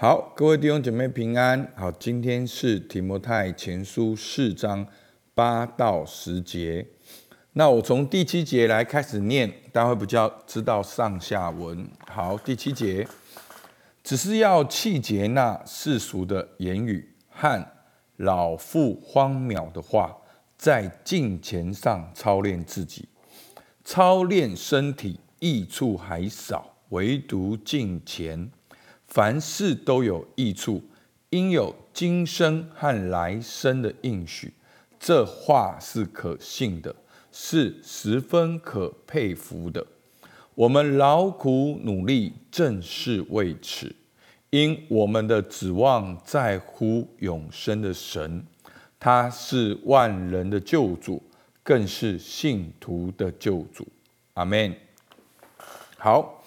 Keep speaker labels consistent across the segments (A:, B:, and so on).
A: 好，各位弟兄姐妹平安。好，今天是提摩太前书四章八到十节。那我从第七节来开始念，大家会比较知道上下文。好，第七节，只是要气节那世俗的言语和老妇荒谬的话，在镜前上操练自己，操练身体益处还少，唯独镜前。凡事都有益处，应有今生和来生的应许。这话是可信的，是十分可佩服的。我们劳苦努力，正是为此，因我们的指望在乎永生的神，他是万人的救主，更是信徒的救主。阿门。好。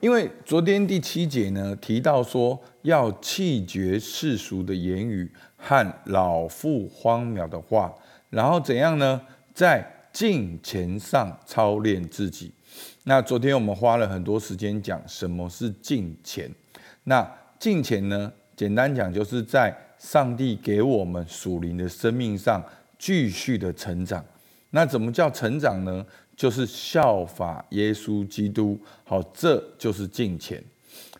A: 因为昨天第七节呢提到说要弃绝世俗的言语和老妇荒谬的话，然后怎样呢？在镜前上操练自己。那昨天我们花了很多时间讲什么是镜前。那镜前呢，简单讲就是在上帝给我们属灵的生命上继续的成长。那怎么叫成长呢？就是效法耶稣基督，好，这就是敬虔。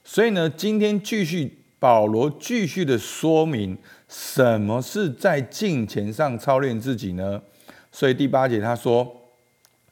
A: 所以呢，今天继续保罗继续的说明什么是在敬虔上操练自己呢？所以第八节他说，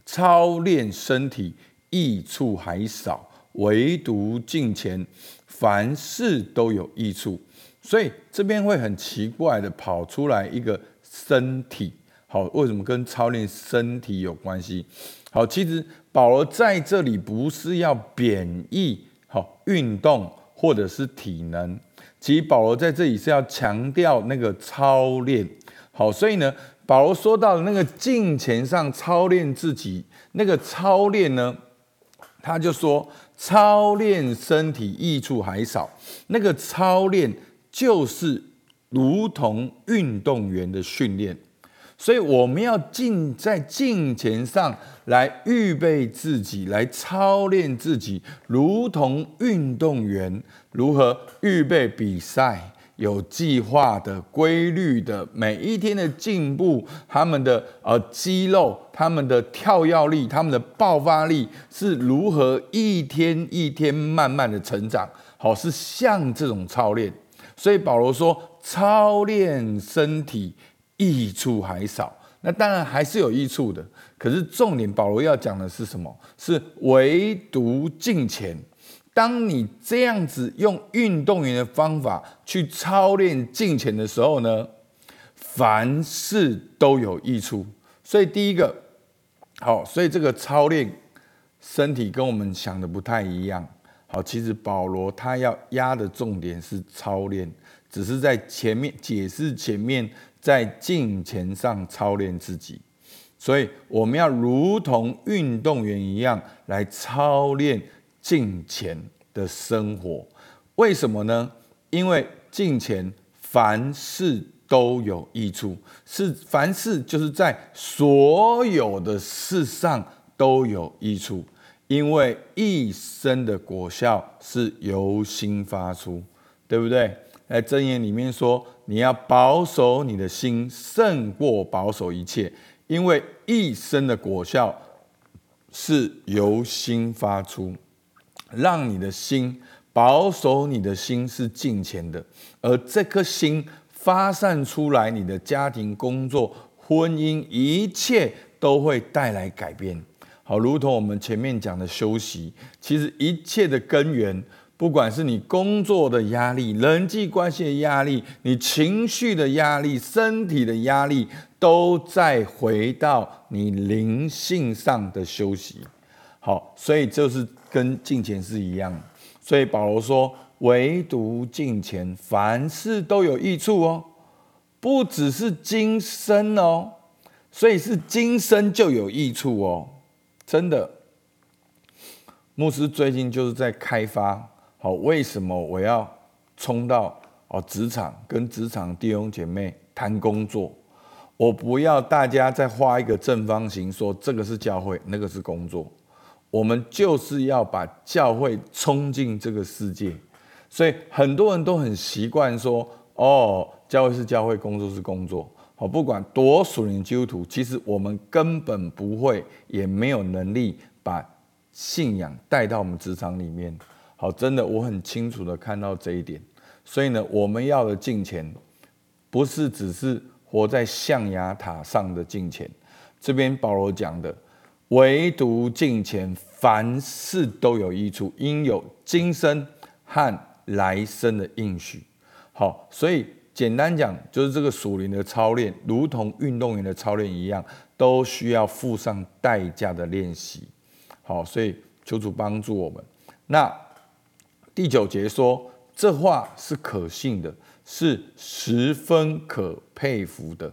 A: 操练身体益处还少，唯独敬虔，凡事都有益处。所以这边会很奇怪的跑出来一个身体。好，为什么跟操练身体有关系？好，其实保罗在这里不是要贬义好运动或者是体能，其实保罗在这里是要强调那个操练。好，所以呢，保罗说到的那个镜前上操练自己，那个操练呢，他就说操练身体益处还少，那个操练就是如同运动员的训练。所以我们要进在镜前上来预备自己，来操练自己，如同运动员如何预备比赛，有计划的、规律的，每一天的进步，他们的呃肌肉、他们的跳跃力、他们的爆发力是如何一天一天慢慢的成长。好，是像这种操练。所以保罗说，操练身体。益处还少，那当然还是有益处的。可是重点，保罗要讲的是什么？是唯独敬虔。当你这样子用运动员的方法去操练敬虔的时候呢，凡事都有益处。所以第一个，好，所以这个操练身体跟我们想的不太一样。好，其实保罗他要压的重点是操练，只是在前面解释前面。在镜前上操练自己，所以我们要如同运动员一样来操练镜前的生活。为什么呢？因为镜前凡事都有益处，是凡事就是在所有的事上都有益处，因为一生的果效是由心发出，对不对？在箴言里面说。你要保守你的心，胜过保守一切，因为一生的果效是由心发出。让你的心保守你的心是敬虔的，而这颗心发散出来，你的家庭、工作、婚姻，一切都会带来改变。好，如同我们前面讲的休息，其实一切的根源。不管是你工作的压力、人际关系的压力、你情绪的压力、身体的压力，都在回到你灵性上的休息。好，所以就是跟敬虔是一样。所以保罗说，唯独敬虔，凡事都有益处哦，不只是今生哦，所以是今生就有益处哦，真的。牧师最近就是在开发。好，为什么我要冲到哦职场跟职场弟兄姐妹谈工作？我不要大家再画一个正方形，说这个是教会，那个是工作。我们就是要把教会冲进这个世界，所以很多人都很习惯说：“哦，教会是教会，工作是工作。”好，不管多属灵基督徒，其实我们根本不会，也没有能力把信仰带到我们职场里面。好，真的，我很清楚的看到这一点。所以呢，我们要的敬钱，不是只是活在象牙塔上的敬钱。这边保罗讲的，唯独敬钱，凡事都有益处，应有今生和来生的应许。好，所以。简单讲，就是这个属灵的操练，如同运动员的操练一样，都需要付上代价的练习。好，所以求主帮助我们。那第九节说，这话是可信的，是十分可佩服的。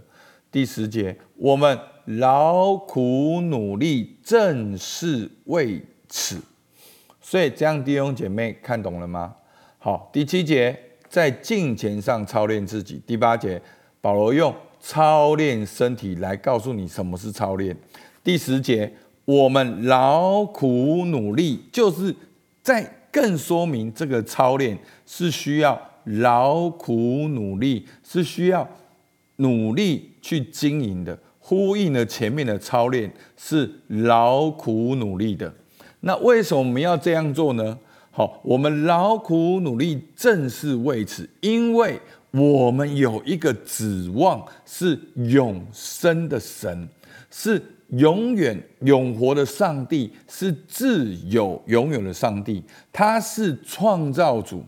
A: 第十节，我们劳苦努力，正是为此。所以这样弟兄姐妹看懂了吗？好，第七节。在镜前上操练自己。第八节，保罗用操练身体来告诉你什么是操练。第十节，我们劳苦努力，就是在更说明这个操练是需要劳苦努力，是需要努力去经营的。呼应了前面的操练是劳苦努力的。那为什么我们要这样做呢？好，我们劳苦努力正是为此，因为我们有一个指望，是永生的神，是永远永活的上帝，是自有永远的上帝。他是创造主，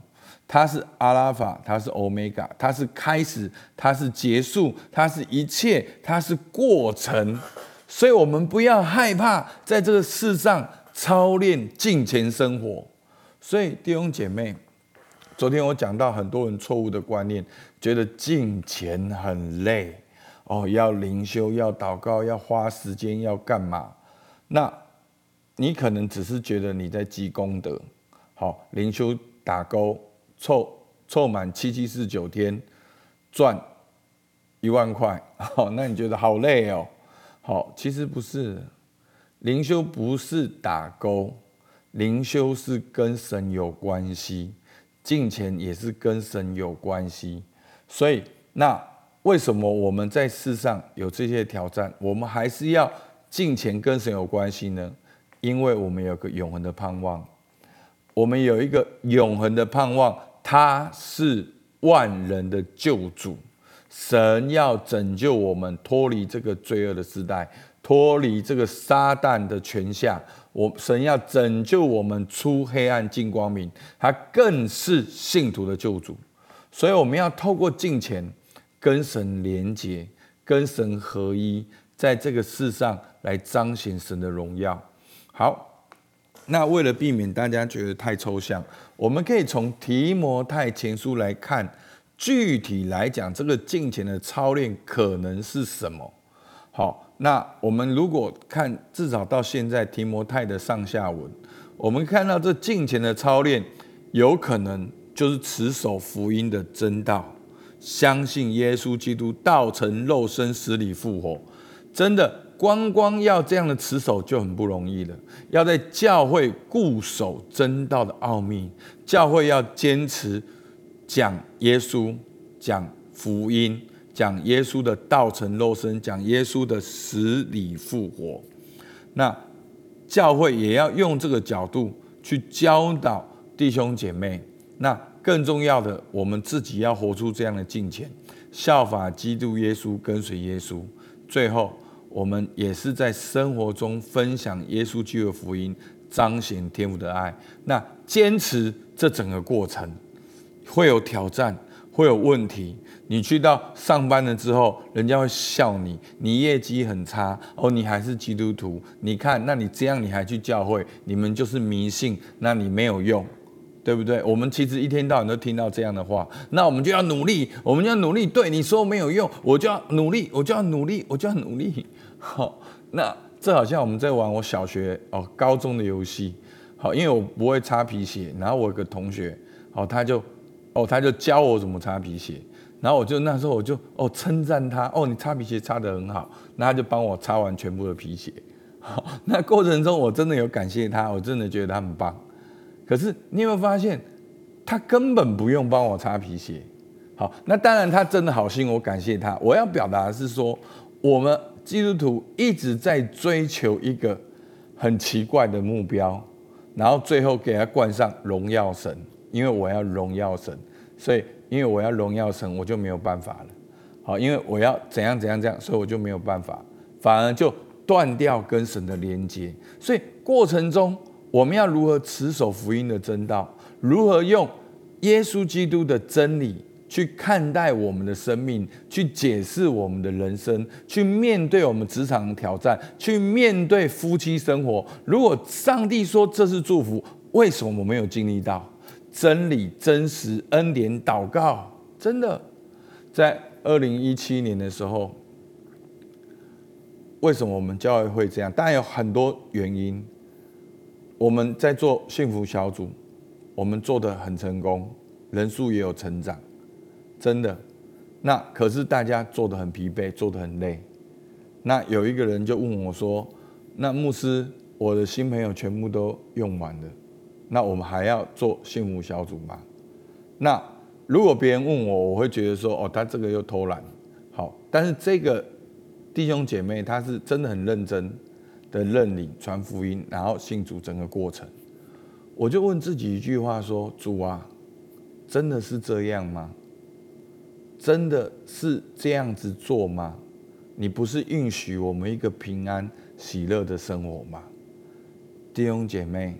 A: 他是阿拉法，他是欧米伽，他是开始，他是结束，他是一切，他是过程。所以，我们不要害怕在这个世上操练敬虔生活。所以弟兄姐妹，昨天我讲到很多人错误的观念，觉得敬钱很累哦，要灵修，要祷告，要花时间，要干嘛？那你可能只是觉得你在积功德，好，灵修打勾凑凑满七七四九天赚一万块，好，那你觉得好累哦？好，其实不是，灵修不是打勾。灵修是跟神有关系，金钱也是跟神有关系，所以那为什么我们在世上有这些挑战，我们还是要进前跟神有关系呢？因为我们有个永恒的盼望，我们有一个永恒的盼望，他是万人的救主，神要拯救我们脱离这个罪恶的时代，脱离这个撒旦的权下。我神要拯救我们出黑暗进光明，他更是信徒的救主，所以我们要透过敬虔跟神连结，跟神合一，在这个世上来彰显神的荣耀。好，那为了避免大家觉得太抽象，我们可以从提摩太前书来看，具体来讲这个敬虔的操练可能是什么。好。那我们如果看至少到现在提摩太的上下文，我们看到这近前的操练，有可能就是持守福音的真道，相信耶稣基督道成肉身死里复活。真的，光光要这样的持守就很不容易了。要在教会固守真道的奥秘，教会要坚持讲耶稣，讲福音。讲耶稣的道成肉身，讲耶稣的死里复活。那教会也要用这个角度去教导弟兄姐妹。那更重要的，我们自己要活出这样的敬虔，效法基督耶稣，跟随耶稣。最后，我们也是在生活中分享耶稣基督的福音，彰显天父的爱。那坚持这整个过程，会有挑战，会有问题。你去到上班了之后，人家会笑你，你业绩很差哦，你还是基督徒？你看，那你这样你还去教会？你们就是迷信，那你没有用，对不对？我们其实一天到晚都听到这样的话，那我们就要努力，我们要努力。对你说没有用，我就要努力，我就要努力，我就要努力。好，那这好像我们在玩我小学哦、高中的游戏。好，因为我不会擦皮鞋，然后我有个同学，哦，他就哦，他就教我怎么擦皮鞋。然后我就那时候我就哦称赞他哦你擦皮鞋擦得很好，那他就帮我擦完全部的皮鞋。好，那过程中我真的有感谢他，我真的觉得他很棒。可是你有没有发现，他根本不用帮我擦皮鞋。好，那当然他真的好心，我感谢他。我要表达的是说，我们基督徒一直在追求一个很奇怪的目标，然后最后给他冠上荣耀神，因为我要荣耀神，所以因为我要荣耀神，我就没有办法了。好，因为我要怎样怎样这样，所以我就没有办法，反而就断掉跟神的连接。所以过程中，我们要如何持守福音的真道？如何用耶稣基督的真理？去看待我们的生命，去解释我们的人生，去面对我们职场的挑战，去面对夫妻生活。如果上帝说这是祝福，为什么我没有经历到真理、真实、恩典、祷告？真的，在二零一七年的时候，为什么我们教会会这样？当然有很多原因。我们在做幸福小组，我们做的很成功，人数也有成长。真的，那可是大家做的很疲惫，做的很累。那有一个人就问我说：“那牧师，我的新朋友全部都用完了，那我们还要做幸福小组吗？”那如果别人问我，我会觉得说：“哦，他这个又偷懒。”好，但是这个弟兄姐妹他是真的很认真的认领传福音，然后信主整个过程，我就问自己一句话说：“主啊，真的是这样吗？”真的是这样子做吗？你不是允许我们一个平安喜乐的生活吗？弟兄姐妹，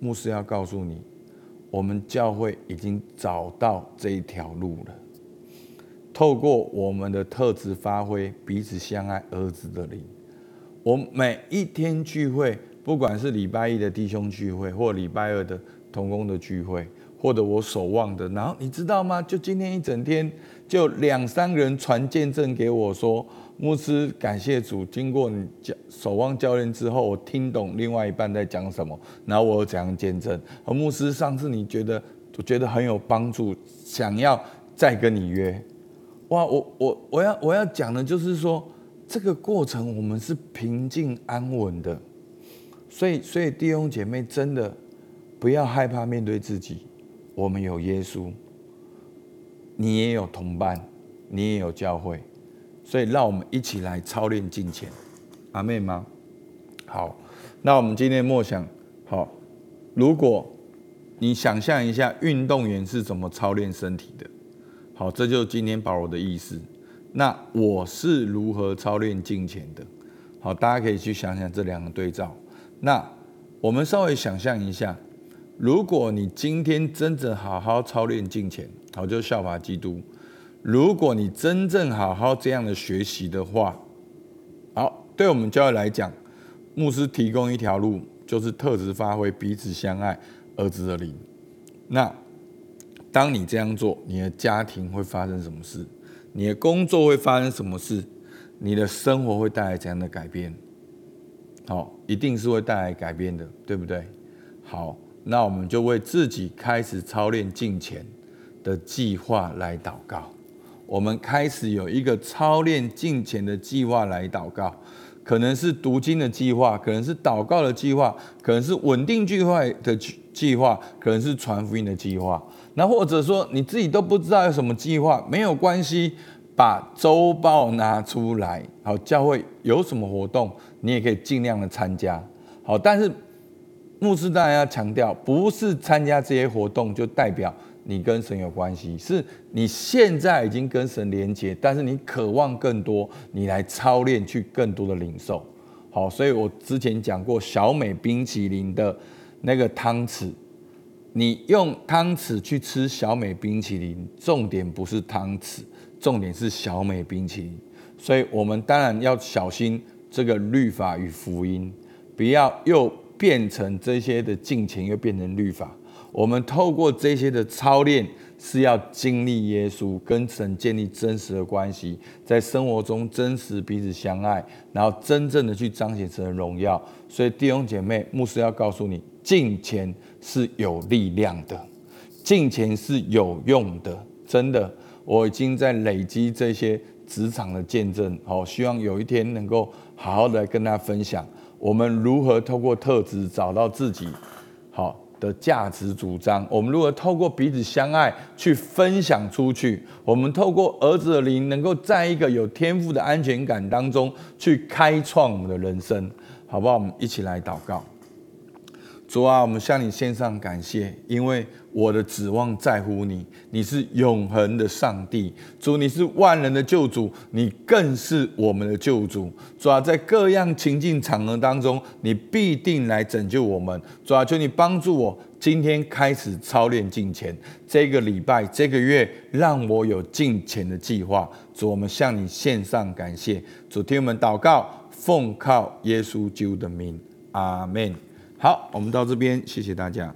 A: 牧师要告诉你，我们教会已经找到这一条路了。透过我们的特质发挥，彼此相爱，儿子的灵。我每一天聚会，不管是礼拜一的弟兄聚会，或礼拜二的同工的聚会。或者我守望的，然后你知道吗？就今天一整天，就两三个人传见证给我说，牧师感谢主，经过你教守望教练之后，我听懂另外一半在讲什么，然后我有怎样见证。而牧师上次你觉得我觉得很有帮助，想要再跟你约，哇，我我我要我要讲的就是说，这个过程我们是平静安稳的，所以所以弟兄姐妹真的不要害怕面对自己。我们有耶稣，你也有同伴，你也有教会，所以让我们一起来操练金钱，阿妹吗？好，那我们今天默想，好，如果你想象一下运动员是怎么操练身体的，好，这就是今天保罗的意思。那我是如何操练金钱的？好，大家可以去想想这两个对照。那我们稍微想象一下。如果你今天真正好好操练金钱，好就效法基督。如果你真正好好这样的学习的话，好，对我们教会来讲，牧师提供一条路，就是特质发挥，彼此相爱，儿子的灵。那当你这样做，你的家庭会发生什么事？你的工作会发生什么事？你的生活会带来怎样的改变？好，一定是会带来改变的，对不对？好。那我们就为自己开始操练进前的计划来祷告。我们开始有一个操练进前的计划来祷告，可能是读经的计划，可能是祷告的计划，可能是稳定聚会的计划，可能是传福音的计划。那或者说你自己都不知道有什么计划，没有关系，把周报拿出来。好，教会有什么活动，你也可以尽量的参加。好，但是。牧师当然要强调，不是参加这些活动就代表你跟神有关系，是你现在已经跟神连接，但是你渴望更多，你来操练去更多的领受。好，所以我之前讲过小美冰淇淋的那个汤匙，你用汤匙去吃小美冰淇淋，重点不是汤匙，重点是小美冰淇淋。所以我们当然要小心这个律法与福音，不要又。变成这些的敬情，又变成律法。我们透过这些的操练，是要经历耶稣，跟神建立真实的关系，在生活中真实彼此相爱，然后真正的去彰显神的荣耀。所以弟兄姐妹，牧师要告诉你，金钱是有力量的，金钱是有用的。真的，我已经在累积这些职场的见证，好，希望有一天能够好好的跟大家分享。我们如何透过特质找到自己，好的价值主张。我们如何透过彼此相爱去分享出去？我们透过儿子的灵，能够在一个有天赋的安全感当中去开创我们的人生，好不好？我们一起来祷告。主啊，我们向你献上感谢，因为我的指望在乎你，你是永恒的上帝。主，你是万人的救主，你更是我们的救主。主啊，在各样情境场合当中，你必定来拯救我们。主啊，求你帮助我，今天开始操练进前，这个礼拜、这个月，让我有进前的计划。主，我们向你献上感谢。主，听我们祷告，奉靠耶稣基督的名，阿门。好，我们到这边，谢谢大家。